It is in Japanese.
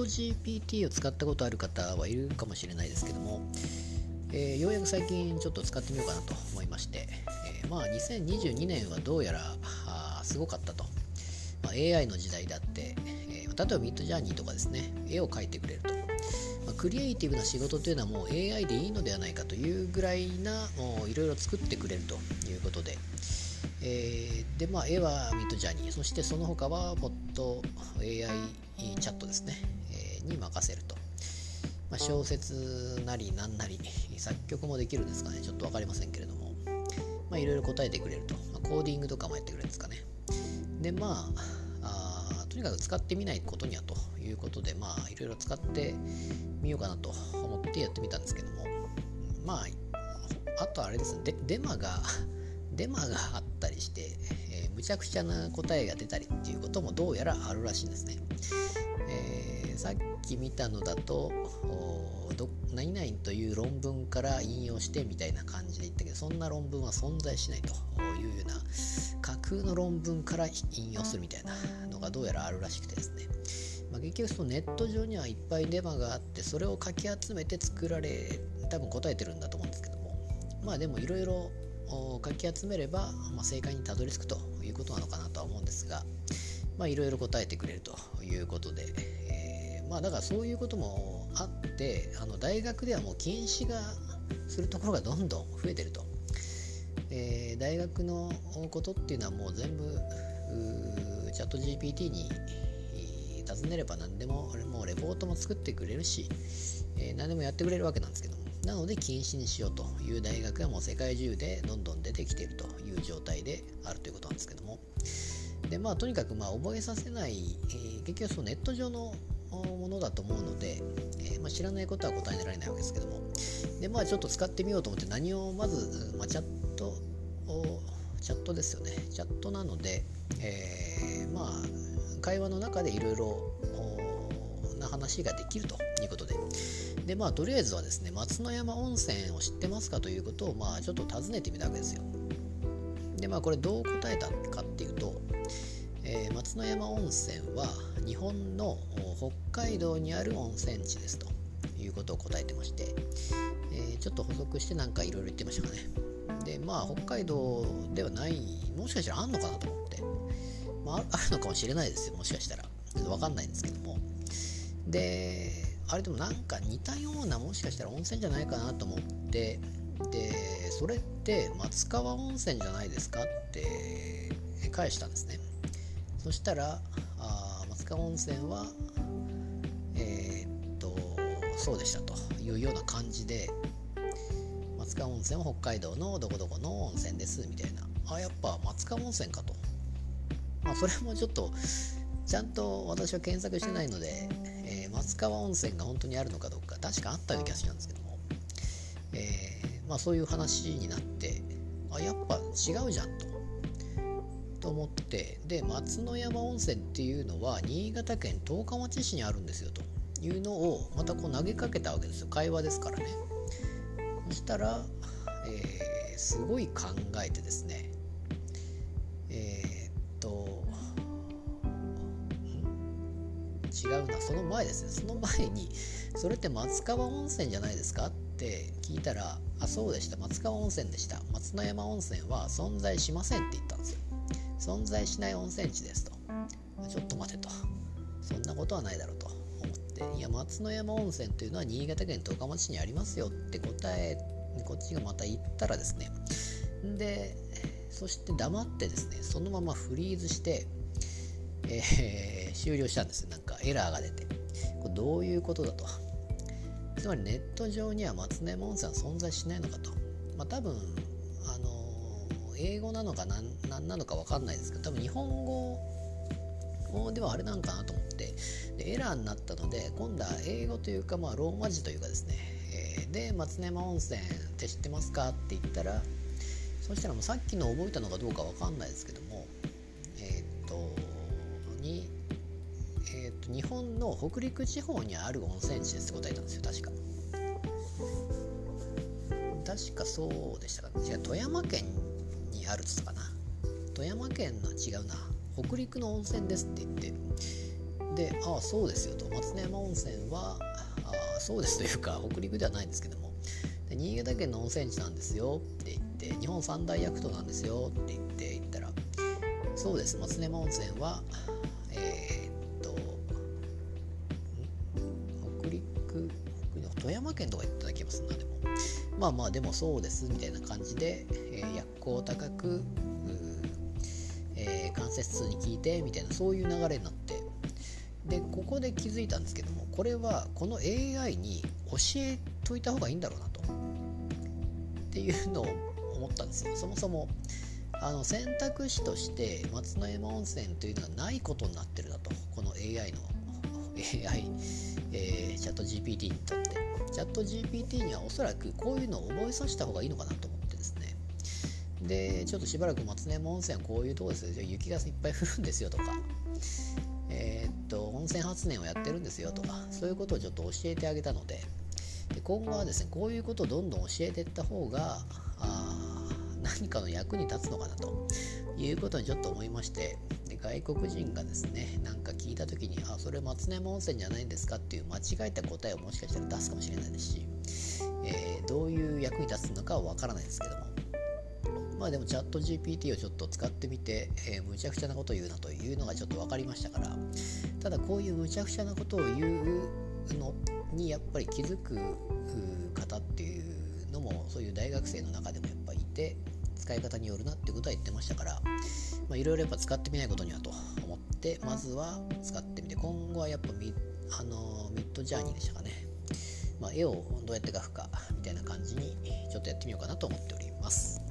ト GPT を使ったことある方はいるかもしれないですけども、えー、ようやく最近ちょっと使ってみようかなと思いまして、えー、まあ2022年はどうやらあすごかったと、まあ、AI の時代であって、えー、例えばミッドジャーニーとかですね絵を描いてくれると、まあ、クリエイティブな仕事というのはもう AI でいいのではないかというぐらいないろいろ作ってくれるということで、えー、でまあ絵はミッドジャーニー。そしてその他はポット AI チャットですね、に任せると。まあ、小説なりななり作曲もできるんですかね。ちょっと分かりませんけれども。まあいろいろ答えてくれると、まあ、コーディングとかもやってくれるんですかね。でまあとにかく使ってみないことにはということでまあいろいろ使ってみようかなと思ってやってみたんですけども。まああとあれですね。デマが デマがあったりして、えー、むちゃくちゃな答えが出たりっていうこともどうやらあるらしいんですね、えー、さっき見たのだと何々という論文から引用してみたいな感じで言ったけどそんな論文は存在しないというような架空の論文から引用するみたいなのがどうやらあるらしくてですね、まあ、結局そのネット上にはいっぱいデマがあってそれをかき集めて作られ多分答えてるんだと思うんですけども。まあでもいろいろかき集めれば、まあ、正解にたどり着くということなのかなとは思うんですがまあいろいろ答えてくれるということで、え、まあだからそういうこともあってあの大学ではもう禁止がするところがどんどん増えてると、えー、大学のことっていうのはもう全部チャット GPT に尋ねれば何でももうレポートも作ってくれるし、えー、何でもやってくれるわけなんですけども。なので禁止にしようという大学がもう世界中でどんどん出てきているという状態であるということなんですけども。でまあとにかくまあ覚えさせない、えー、結局そのネット上のものだと思うので、えー、まあ、知らないことは答えられないわけですけども。でまあちょっと使ってみようと思って何をまず、まあ、チャットチャットですよね。チャットなので、えー、まあ会話の中でいろいろな話ができるということで。でまあとりあえずはですね松の山温泉を知ってますかということをまあちょっと尋ねてみたわけですよ。でまあこれどう答えたかっていうとえー、松の山温泉は日本の北海道にある温泉地ですということを答えてまして、えー、ちょっと補足してなんかいろいろ言ってましたかね。でまあ北海道ではないもしかしたらあんのかなと思って、まあ、あるのかもしれないですよもしかしたら。わかんないんですけども。であれでもなんか似たようなもしかしたら温泉じゃないかなと思って。でそれって松川温泉じゃないですかって返したんですね。そしたら温泉はえー、っとそうでしたというような感じで松川温泉は北海道のどこどこの温泉ですみたいな。あやっぱ松川温泉かと。まあそれもちょっとちゃんと私は検索してないので、えー、松川温泉が本当にあるのかどうか確かあったような気がしたんですけども、えー、まあそういう話になってあやっぱ違うじゃんと。と思ってで松の山温泉っていうのは新潟県十日町市にあるんですよと。いうのをまたこう投げかけたわけですよ。会話ですからね。そしたら、えー、すごい考えてですね。えー、っと違うな。その前ですね。その前にそれって松川温泉じゃないですかって聞いたらあそうでした。松川温泉でした。松の山温泉は存在しませんって言った。存在しない温泉地ですと。ちょっと待てと。そんなことはないだろうと思って。いや松の山温泉というのは新潟県十日町市にありますよって答えこっちがまた言ったらですね。でそして黙ってですねそのままフリーズして、えー、終了したんです。なんかエラーが出て。これどういうことだと。つまりネット上には松の山温泉は存在しないのかと。まあ多分英語なのか何何なのか分かんないですけど多分日本語ではあれなんかなと思ってでエラーになったので今度は英語というか、まあ、ローマ字というかですね、えー、で松山温泉って知ってますかって言ったらそしたらもうさっきの覚えたのかどうか分かんないですけどもえー、っとにえー、っと日本の北陸地方にある温泉地ですって答えたんですよ確か。確かそうでしたか。違う富山県あるっつったかな。富山県の違うな。北陸の温泉ですって言って。でああそうですよと。松根山温泉はあそうですというか北陸ではないんですけども。で新潟県の温泉地なんですよって言って日本三大薬湯なんですよって言って言ったらそうです松根山温泉はえー、っと北陸富山県とか言った気がすなでも。まあまあでもそうですみたいな感じで、えー、薬効高く、えー、関節痛に効いてみたいなそういう流れになって。でここで気づいたんですけどもこれはこの AI に教えといた方がいいんだろうなと。っていうのを思ったんですよ。そもそもあの選択肢として松之山温泉というのはないことになってるだと。この AI の AI、えー、チャット GPT にとって。チャット GPT にはおそらくこういうのを覚えさせた方がいいのかなと思ってですね。でちょっとしばらく松根山温泉はこういうとこですよ。雪がいっぱい降るんですよとか。えー、っと温泉発電をやってるんですよとか。そういうことをちょっと教えてあげたので。で今後はですねこういうことをどんどん教えていった方が何かの役に立つのかなということにちょっと思いまして。外国人がですねなんか聞いた時にあそれ松山温泉じゃないんですかっていう間違えた答えをもしかしたら出すかもしれないですし、えー、どういう役に立つのかはわからないですけども。まあでもチャット GPT をちょっと使ってみて、えー、むちゃくちゃなことを言うなというのがちょっと分かりましたからただこういうむちゃくちゃなことを言うのにやっぱり気づく方っていうのもそういう大学生の中でもやっぱいて使い方によるなってことは言ってましたからいろいろやっぱ使ってみないことにはと思ってまずは使ってみて今後はやっぱミあのミッドジャーニーでしたかね、まあ、絵をどうやって描くかみたいな感じにちょっとやってみようかなと思っております。